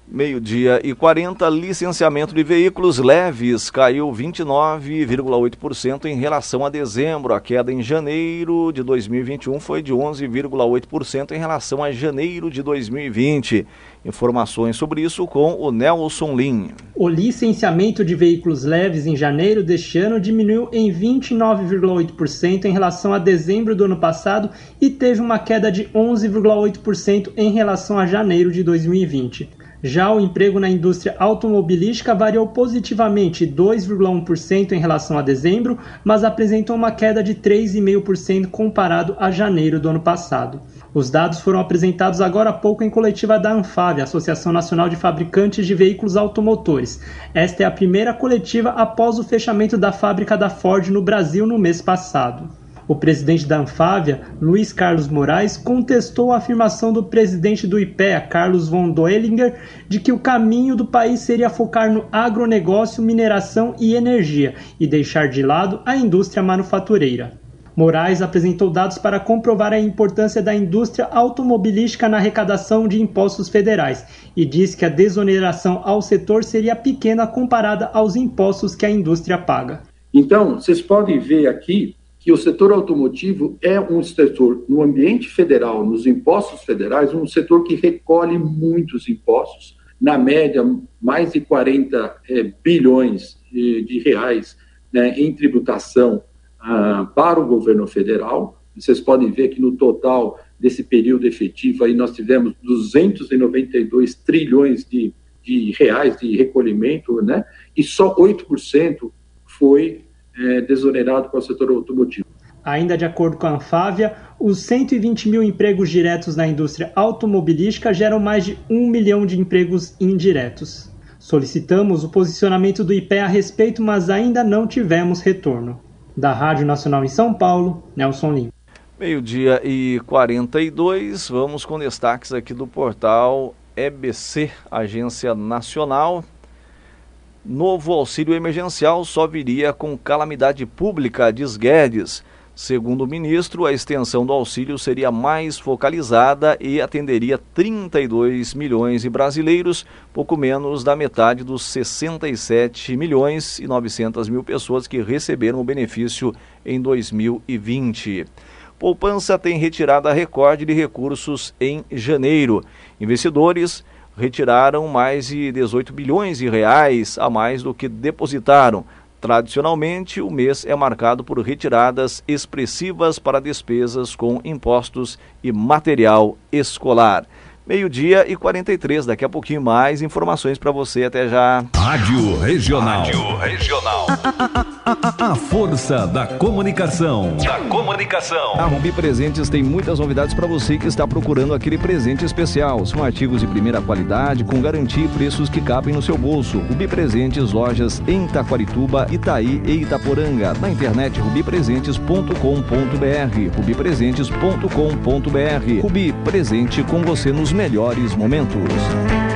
Meio-dia e 40, licenciamento de veículos leves caiu 29,8% em relação a dezembro. A queda em janeiro de 2021 foi de 11,8% em relação a janeiro de 2020. Informações sobre isso com o Nelson Lin. O licenciamento de veículos leves em janeiro deste ano diminuiu em 29,8% em relação a dezembro do ano passado e teve uma queda de 11,8% em relação a janeiro de 2020. Já o emprego na indústria automobilística variou positivamente 2,1% em relação a dezembro, mas apresentou uma queda de 3,5% comparado a janeiro do ano passado. Os dados foram apresentados agora há pouco em coletiva da ANFAV, Associação Nacional de Fabricantes de Veículos Automotores. Esta é a primeira coletiva após o fechamento da fábrica da Ford no Brasil no mês passado. O presidente da Anfávia, Luiz Carlos Moraes, contestou a afirmação do presidente do IPEA, Carlos von Doelinger, de que o caminho do país seria focar no agronegócio, mineração e energia e deixar de lado a indústria manufatureira. Moraes apresentou dados para comprovar a importância da indústria automobilística na arrecadação de impostos federais e disse que a desoneração ao setor seria pequena comparada aos impostos que a indústria paga. Então, vocês podem ver aqui que o setor automotivo é um setor, no ambiente federal, nos impostos federais, um setor que recolhe muitos impostos, na média, mais de 40 é, bilhões de, de reais né, em tributação ah, para o governo federal. Vocês podem ver que no total desse período efetivo aí nós tivemos 292 trilhões de, de reais de recolhimento, né? E só 8% foi é, desonerado para o setor automotivo. Ainda de acordo com a Anfávia, os 120 mil empregos diretos na indústria automobilística geram mais de um milhão de empregos indiretos. Solicitamos o posicionamento do IPE a respeito, mas ainda não tivemos retorno. Da Rádio Nacional em São Paulo, Nelson Lima. Meio-dia e 42, vamos com destaques aqui do portal EBC, Agência Nacional. Novo auxílio emergencial só viria com calamidade pública, diz Guedes. Segundo o ministro, a extensão do auxílio seria mais focalizada e atenderia 32 milhões de brasileiros, pouco menos da metade dos 67 milhões e 900 mil pessoas que receberam o benefício em 2020. Poupança tem retirada recorde de recursos em janeiro. Investidores retiraram mais de 18 bilhões de reais a mais do que depositaram. Tradicionalmente, o mês é marcado por retiradas expressivas para despesas com impostos e material escolar. Meio-dia e 43. Daqui a pouquinho mais informações para você. Até já. Rádio Regional. Rádio Regional. A força da comunicação. Da comunicação. A Rubi Presentes tem muitas novidades para você que está procurando aquele presente especial. São artigos de primeira qualidade, com garantia e preços que cabem no seu bolso. Rubi Presentes, lojas em Taquarituba, Itaí e Itaporanga. Na internet rubipresentes.com.br. rubipresentes.com.br. Rubi Presente com você nos melhores momentos.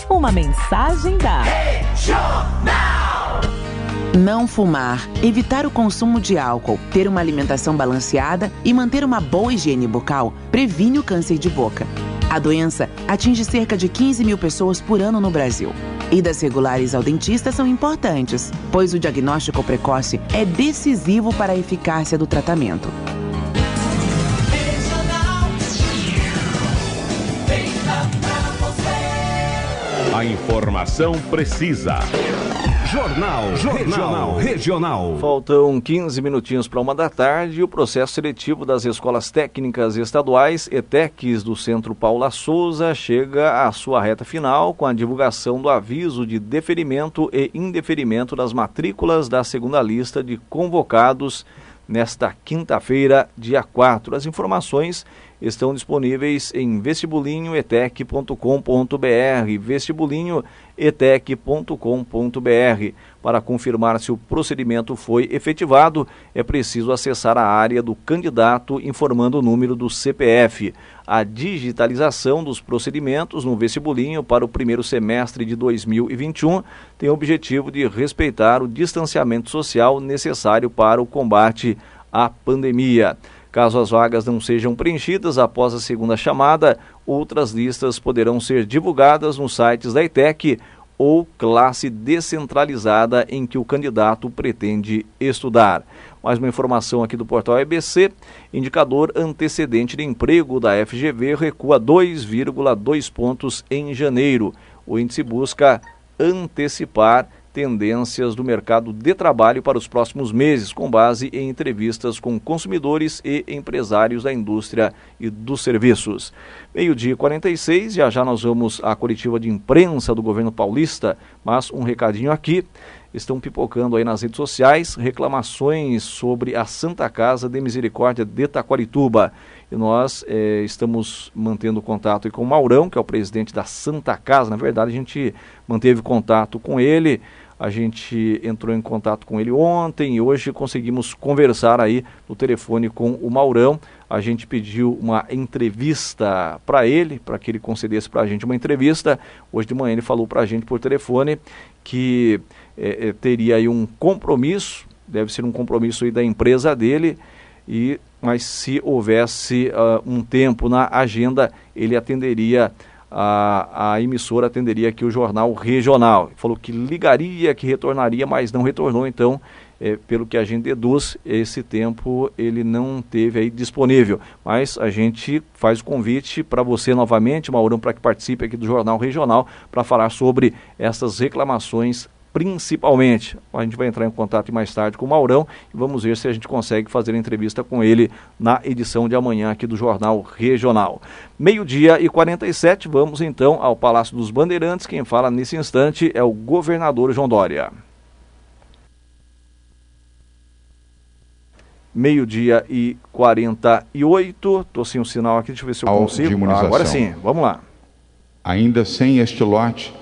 Uma mensagem da. Não fumar, evitar o consumo de álcool, ter uma alimentação balanceada e manter uma boa higiene bucal previne o câncer de boca. A doença atinge cerca de 15 mil pessoas por ano no Brasil. Idas regulares ao dentista são importantes, pois o diagnóstico precoce é decisivo para a eficácia do tratamento. A informação precisa. Jornal, Jornal Regional. Faltam 15 minutinhos para uma da tarde e o processo seletivo das escolas técnicas estaduais ETECs do Centro Paula Souza chega à sua reta final com a divulgação do aviso de deferimento e indeferimento das matrículas da segunda lista de convocados nesta quinta-feira, dia 4. As informações estão disponíveis em vestibulinhoetec.com.br, vestibulinhoetec.com.br. Para confirmar se o procedimento foi efetivado, é preciso acessar a área do candidato informando o número do CPF. A digitalização dos procedimentos no vestibulinho para o primeiro semestre de 2021 tem o objetivo de respeitar o distanciamento social necessário para o combate à pandemia. Caso as vagas não sejam preenchidas após a segunda chamada, outras listas poderão ser divulgadas nos sites da ITEC ou classe descentralizada em que o candidato pretende estudar. Mais uma informação aqui do portal EBC: indicador antecedente de emprego da FGV recua 2,2 pontos em janeiro. O índice busca antecipar tendências do mercado de trabalho para os próximos meses, com base em entrevistas com consumidores e empresários da indústria e dos serviços. Meio-dia 46, já já nós vamos à coletiva de imprensa do governo paulista, mas um recadinho aqui. Estão pipocando aí nas redes sociais reclamações sobre a Santa Casa de Misericórdia de Taquarituba. E nós eh, estamos mantendo contato com o Maurão, que é o presidente da Santa Casa. Na verdade, a gente manteve contato com ele a gente entrou em contato com ele ontem e hoje conseguimos conversar aí no telefone com o Maurão. A gente pediu uma entrevista para ele, para que ele concedesse para a gente uma entrevista. Hoje de manhã ele falou para a gente por telefone que é, é, teria aí um compromisso, deve ser um compromisso aí da empresa dele, e mas se houvesse uh, um tempo na agenda, ele atenderia a, a emissora atenderia aqui o jornal regional. Falou que ligaria, que retornaria, mas não retornou, então, é, pelo que a gente deduz, esse tempo ele não teve aí disponível. Mas a gente faz o convite para você novamente, Maurão, para que participe aqui do Jornal Regional, para falar sobre essas reclamações principalmente. A gente vai entrar em contato mais tarde com o Maurão e vamos ver se a gente consegue fazer a entrevista com ele na edição de amanhã aqui do Jornal Regional. Meio-dia e 47, vamos então ao Palácio dos Bandeirantes. Quem fala nesse instante é o governador João Dória. Meio-dia e 48. Estou sem o sinal aqui, deixa eu ver se eu consigo. Ah, agora sim, vamos lá. Ainda sem este lote,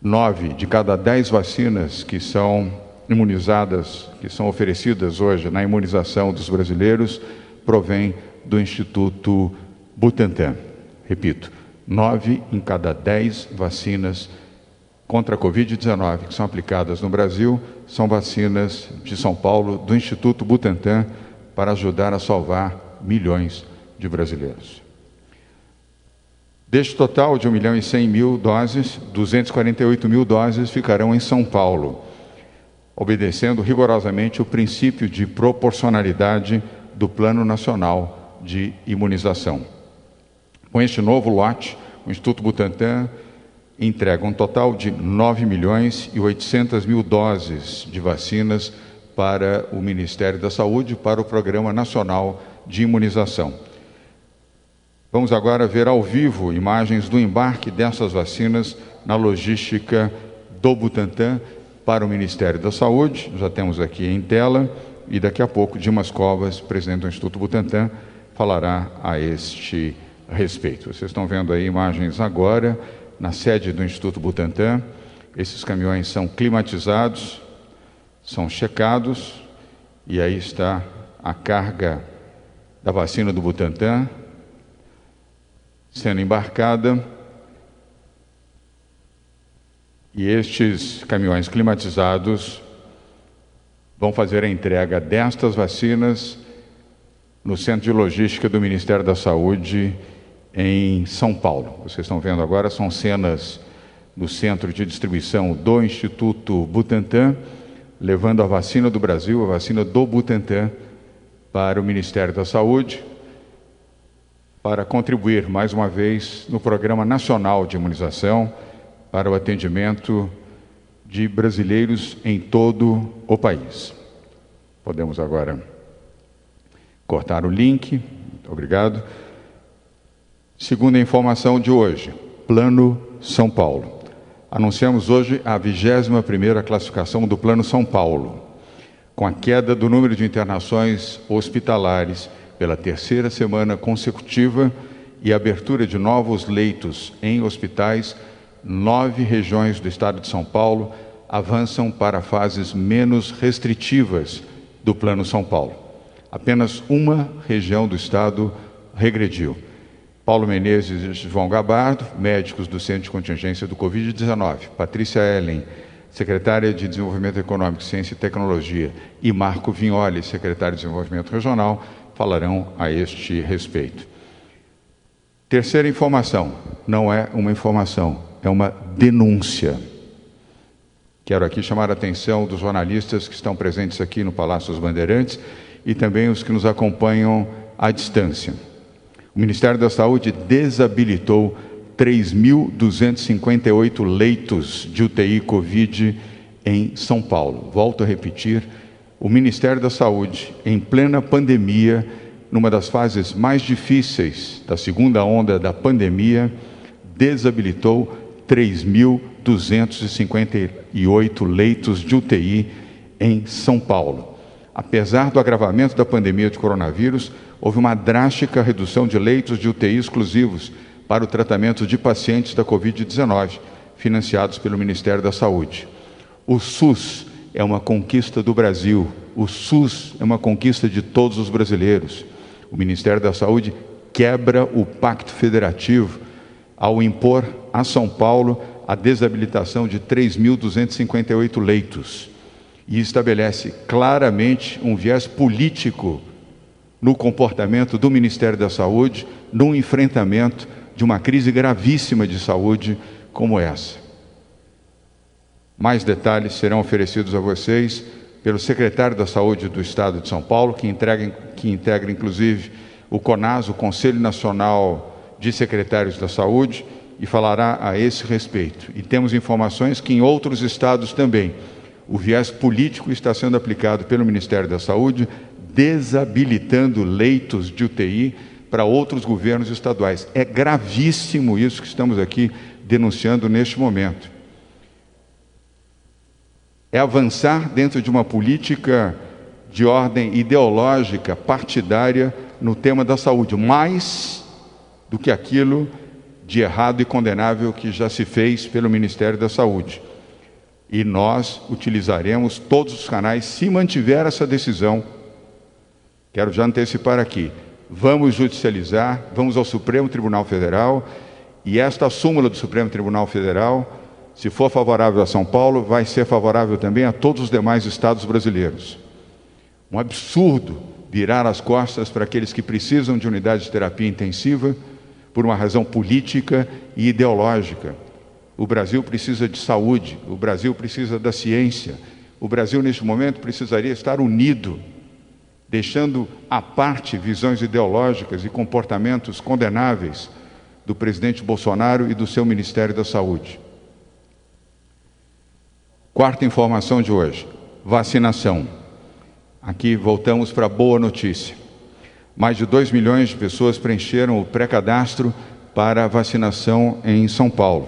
nove de cada dez vacinas que são imunizadas, que são oferecidas hoje na imunização dos brasileiros, provém do Instituto Butantan. Repito, nove em cada dez vacinas contra a Covid-19 que são aplicadas no Brasil são vacinas de São Paulo, do Instituto Butantan, para ajudar a salvar milhões de brasileiros. Deste total de 1 milhão e 100 mil doses, 248 mil doses ficarão em São Paulo, obedecendo rigorosamente o princípio de proporcionalidade do Plano Nacional de Imunização. Com este novo lote, o Instituto Butantan entrega um total de 9 milhões e 800 mil doses de vacinas para o Ministério da Saúde, para o Programa Nacional de Imunização. Vamos agora ver ao vivo imagens do embarque dessas vacinas na logística do Butantan para o Ministério da Saúde. Já temos aqui em tela e daqui a pouco Dimas Covas, presidente do Instituto Butantan, falará a este respeito. Vocês estão vendo aí imagens agora na sede do Instituto Butantan. Esses caminhões são climatizados, são checados e aí está a carga da vacina do Butantan sendo embarcada e estes caminhões climatizados vão fazer a entrega destas vacinas no Centro de Logística do Ministério da Saúde em São Paulo. Vocês estão vendo agora são cenas do centro de distribuição do Instituto Butantan, levando a vacina do Brasil, a vacina do Butantan, para o Ministério da Saúde, para contribuir mais uma vez no Programa Nacional de Imunização para o atendimento de brasileiros em todo o país. Podemos agora cortar o link. Obrigado. Segunda informação de hoje, Plano São Paulo. Anunciamos hoje a 21ª classificação do Plano São Paulo, com a queda do número de internações hospitalares pela terceira semana consecutiva e abertura de novos leitos em hospitais, nove regiões do estado de São Paulo avançam para fases menos restritivas do Plano São Paulo. Apenas uma região do estado regrediu. Paulo Menezes e João Gabardo, médicos do Centro de Contingência do Covid-19, Patrícia Ellen, secretária de Desenvolvimento Econômico, Ciência e Tecnologia, e Marco Vignoli, secretário de Desenvolvimento Regional, falarão a este respeito. Terceira informação, não é uma informação, é uma denúncia. Quero aqui chamar a atenção dos jornalistas que estão presentes aqui no Palácio dos Bandeirantes e também os que nos acompanham à distância. O Ministério da Saúde desabilitou 3.258 leitos de UTI Covid em São Paulo. Volto a repetir, o Ministério da Saúde, em plena pandemia, numa das fases mais difíceis da segunda onda da pandemia, desabilitou 3.258 leitos de UTI em São Paulo. Apesar do agravamento da pandemia de coronavírus, houve uma drástica redução de leitos de UTI exclusivos para o tratamento de pacientes da Covid-19, financiados pelo Ministério da Saúde. O SUS é uma conquista do Brasil. O SUS é uma conquista de todos os brasileiros. O Ministério da Saúde quebra o pacto federativo ao impor a São Paulo a desabilitação de 3.258 leitos e estabelece claramente um viés político no comportamento do Ministério da Saúde no enfrentamento de uma crise gravíssima de saúde como essa. Mais detalhes serão oferecidos a vocês pelo secretário da Saúde do Estado de São Paulo, que, entrega, que integra inclusive o CONAS, o Conselho Nacional de Secretários da Saúde, e falará a esse respeito. E temos informações que em outros estados também o viés político está sendo aplicado pelo Ministério da Saúde, desabilitando leitos de UTI para outros governos estaduais. É gravíssimo isso que estamos aqui denunciando neste momento. É avançar dentro de uma política de ordem ideológica, partidária, no tema da saúde, mais do que aquilo de errado e condenável que já se fez pelo Ministério da Saúde. E nós utilizaremos todos os canais se mantiver essa decisão. Quero já antecipar aqui. Vamos judicializar, vamos ao Supremo Tribunal Federal e esta súmula do Supremo Tribunal Federal, se for favorável a São Paulo, vai ser favorável também a todos os demais estados brasileiros. Um absurdo virar as costas para aqueles que precisam de unidade de terapia intensiva por uma razão política e ideológica. O Brasil precisa de saúde, o Brasil precisa da ciência. O Brasil, neste momento, precisaria estar unido, deixando à parte visões ideológicas e comportamentos condenáveis do presidente Bolsonaro e do seu Ministério da Saúde. Quarta informação de hoje: vacinação. Aqui voltamos para a boa notícia. Mais de 2 milhões de pessoas preencheram o pré-cadastro para vacinação em São Paulo.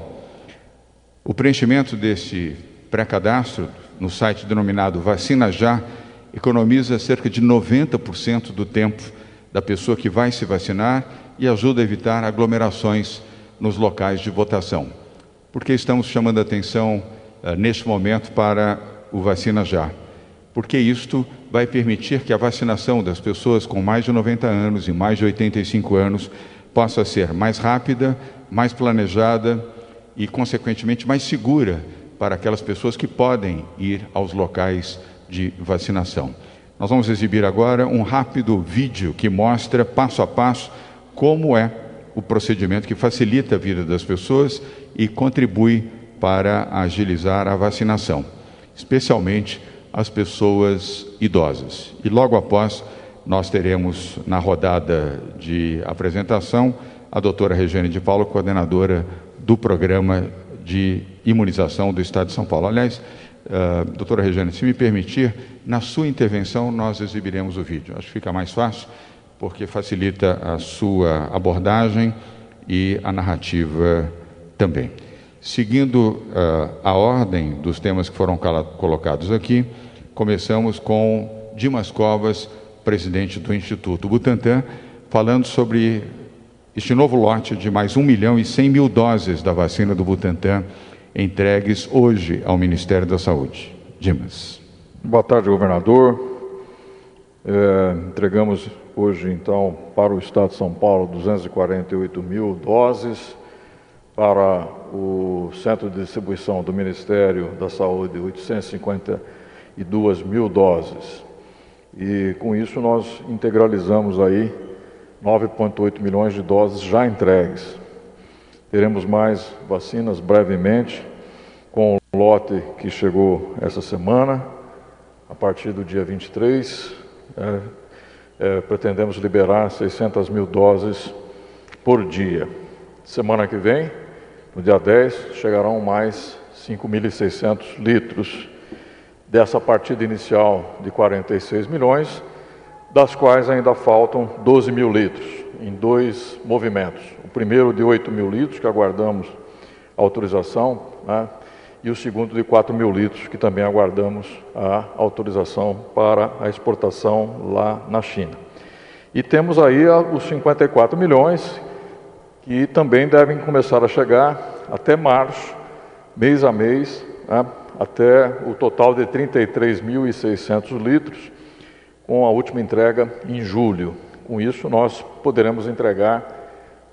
O preenchimento desse pré-cadastro no site denominado Vacina Já economiza cerca de 90% do tempo da pessoa que vai se vacinar e ajuda a evitar aglomerações nos locais de votação. Por que estamos chamando a atenção neste momento para o Vacina Já? Porque isto vai permitir que a vacinação das pessoas com mais de 90 anos e mais de 85 anos possa ser mais rápida, mais planejada e, consequentemente, mais segura para aquelas pessoas que podem ir aos locais de vacinação. Nós vamos exibir agora um rápido vídeo que mostra passo a passo como é o procedimento que facilita a vida das pessoas e contribui para agilizar a vacinação, especialmente as pessoas idosas. E logo após, nós teremos na rodada de apresentação a doutora Regiane de Paulo, coordenadora do programa de imunização do Estado de São Paulo. Aliás, uh, doutora Regiane, se me permitir, na sua intervenção nós exibiremos o vídeo. Acho que fica mais fácil, porque facilita a sua abordagem e a narrativa também. Seguindo uh, a ordem dos temas que foram colocados aqui, começamos com Dimas Covas, presidente do Instituto Butantan, falando sobre este novo lote de mais 1 milhão e 100 mil doses da vacina do Butantan entregues hoje ao Ministério da Saúde. Dimas. Boa tarde, governador. É, entregamos hoje, então, para o Estado de São Paulo 248 mil doses para o centro de distribuição do Ministério da Saúde, 852 mil doses. E com isso nós integralizamos aí 9,8 milhões de doses já entregues. Teremos mais vacinas brevemente, com o lote que chegou essa semana, a partir do dia 23. É, é, pretendemos liberar 600 mil doses por dia. Semana que vem, no dia 10, chegarão mais 5.600 litros dessa partida inicial de 46 milhões, das quais ainda faltam 12 mil litros, em dois movimentos. O primeiro de 8 mil litros, que aguardamos autorização, né, e o segundo de 4 mil litros, que também aguardamos a autorização para a exportação lá na China. E temos aí os 54 milhões, que também devem começar a chegar até março, mês a mês, né, até o total de 33.600 litros, com a última entrega em julho. Com isso, nós poderemos entregar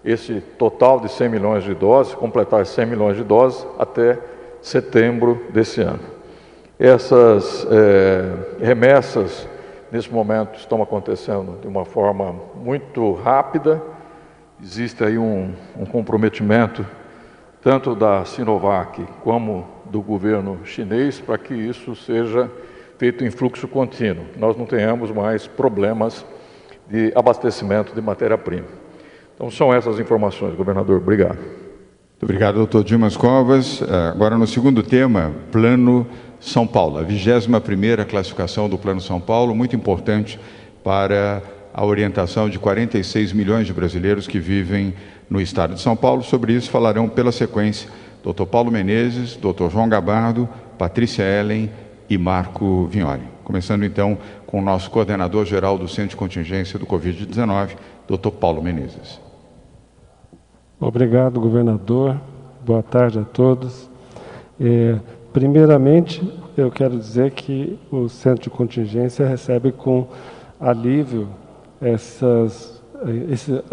esse total de 100 milhões de doses, completar 100 milhões de doses até setembro desse ano. Essas é, remessas, nesse momento, estão acontecendo de uma forma muito rápida existe aí um, um comprometimento tanto da Sinovac como do governo chinês para que isso seja feito em fluxo contínuo. Nós não tenhamos mais problemas de abastecimento de matéria-prima. Então são essas informações, governador. Obrigado. Muito obrigado, doutor Dimas Covas. Eh, agora no segundo tema, Plano São Paulo, a 21ª classificação do Plano São Paulo, muito importante para a orientação de 46 milhões de brasileiros que vivem no estado de São Paulo. Sobre isso falarão pela sequência Dr. Paulo Menezes, Dr. João Gabardo, Patrícia Ellen e Marco Vignoli. Começando então com o nosso coordenador geral do Centro de Contingência do Covid-19, Dr. Paulo Menezes. Obrigado, governador. Boa tarde a todos. É, primeiramente, eu quero dizer que o Centro de Contingência recebe com alívio essas,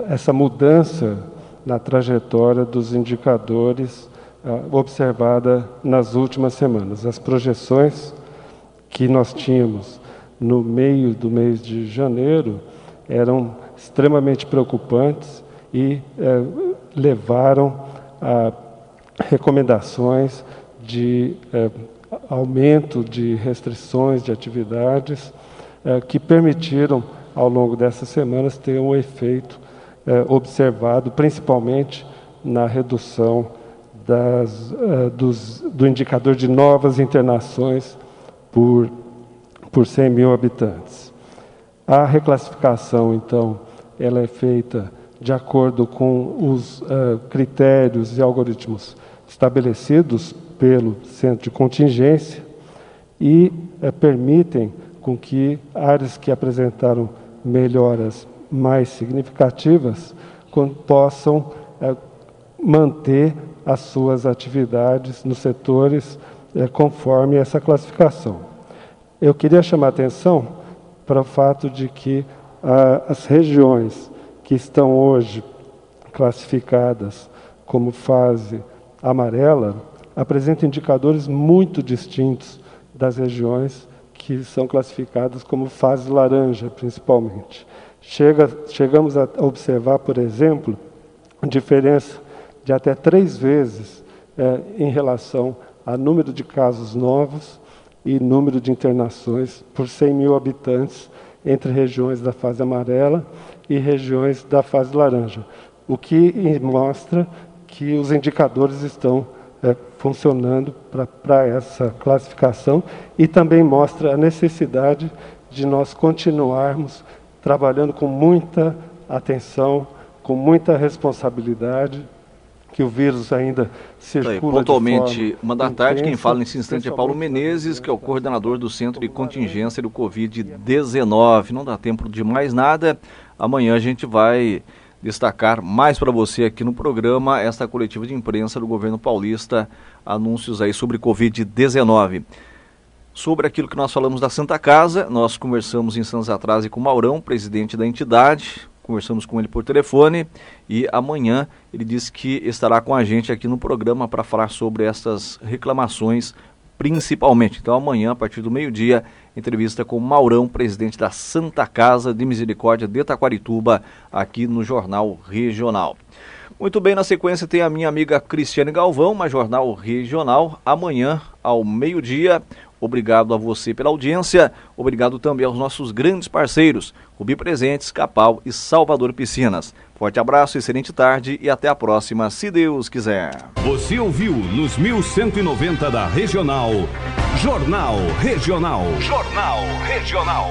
essa mudança na trajetória dos indicadores uh, observada nas últimas semanas. As projeções que nós tínhamos no meio do mês de janeiro eram extremamente preocupantes e uh, levaram a recomendações de uh, aumento de restrições de atividades que permitiram ao longo dessas semanas ter um efeito é, observado, principalmente na redução das, uh, dos, do indicador de novas internações por, por 100 mil habitantes. A reclassificação, então, ela é feita de acordo com os uh, critérios e algoritmos estabelecidos pelo centro de contingência e permitem com que áreas que apresentaram melhoras mais significativas possam é, manter as suas atividades nos setores é, conforme essa classificação. Eu queria chamar atenção para o fato de que a, as regiões que estão hoje classificadas como fase amarela apresentam indicadores muito distintos das regiões que são classificadas como fase laranja, principalmente. Chega, chegamos a observar, por exemplo, diferença de até três vezes é, em relação a número de casos novos e número de internações por 100 mil habitantes entre regiões da fase amarela e regiões da fase laranja, o que mostra que os indicadores estão é, funcionando para essa classificação e também mostra a necessidade de nós continuarmos trabalhando com muita atenção, com muita responsabilidade, que o vírus ainda circula. Aí, pontualmente, uma da tarde, quem fala nesse instante é Paulo Menezes, que é o coordenador do Centro de Contingência do Covid-19. Não dá tempo de mais nada. Amanhã a gente vai destacar mais para você aqui no programa esta coletiva de imprensa do governo paulista, anúncios aí sobre Covid-19. Sobre aquilo que nós falamos da Santa Casa, nós conversamos instantes atrás com o Maurão, presidente da entidade, conversamos com ele por telefone e amanhã ele disse que estará com a gente aqui no programa para falar sobre essas reclamações principalmente. Então amanhã, a partir do meio-dia, entrevista com Maurão, presidente da Santa Casa de Misericórdia de Taquarituba, aqui no Jornal Regional. Muito bem, na sequência tem a minha amiga Cristiane Galvão, mais Jornal Regional, amanhã ao meio-dia. Obrigado a você pela audiência, obrigado também aos nossos grandes parceiros, Rubi Presentes, Capal e Salvador Piscinas. Forte abraço, excelente tarde e até a próxima, se Deus quiser. Você ouviu nos 1190 da Regional, Jornal Regional. Jornal Regional.